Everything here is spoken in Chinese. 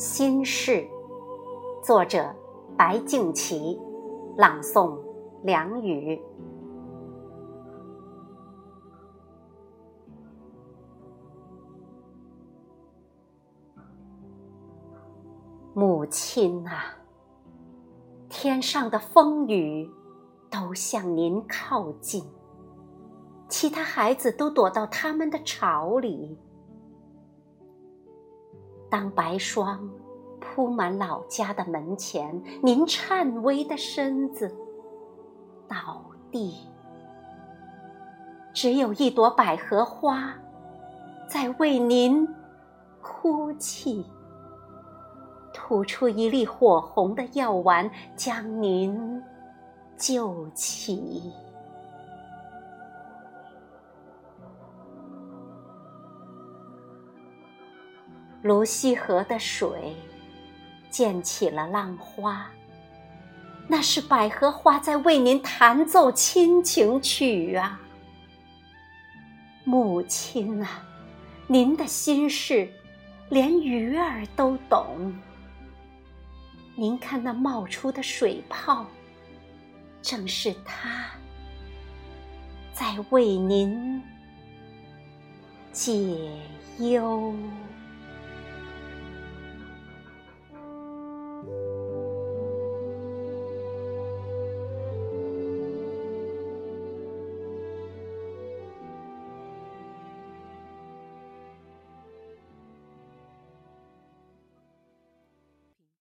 心事，作者白敬琪，朗诵梁雨。母亲啊，天上的风雨都向您靠近，其他孩子都躲到他们的巢里。当白霜铺满老家的门前，您颤巍的身子倒地，只有一朵百合花在为您哭泣，吐出一粒火红的药丸，将您救起。泸溪河的水溅起了浪花，那是百合花在为您弹奏亲情曲啊，母亲啊，您的心事连鱼儿都懂。您看那冒出的水泡，正是它在为您解忧。Bye.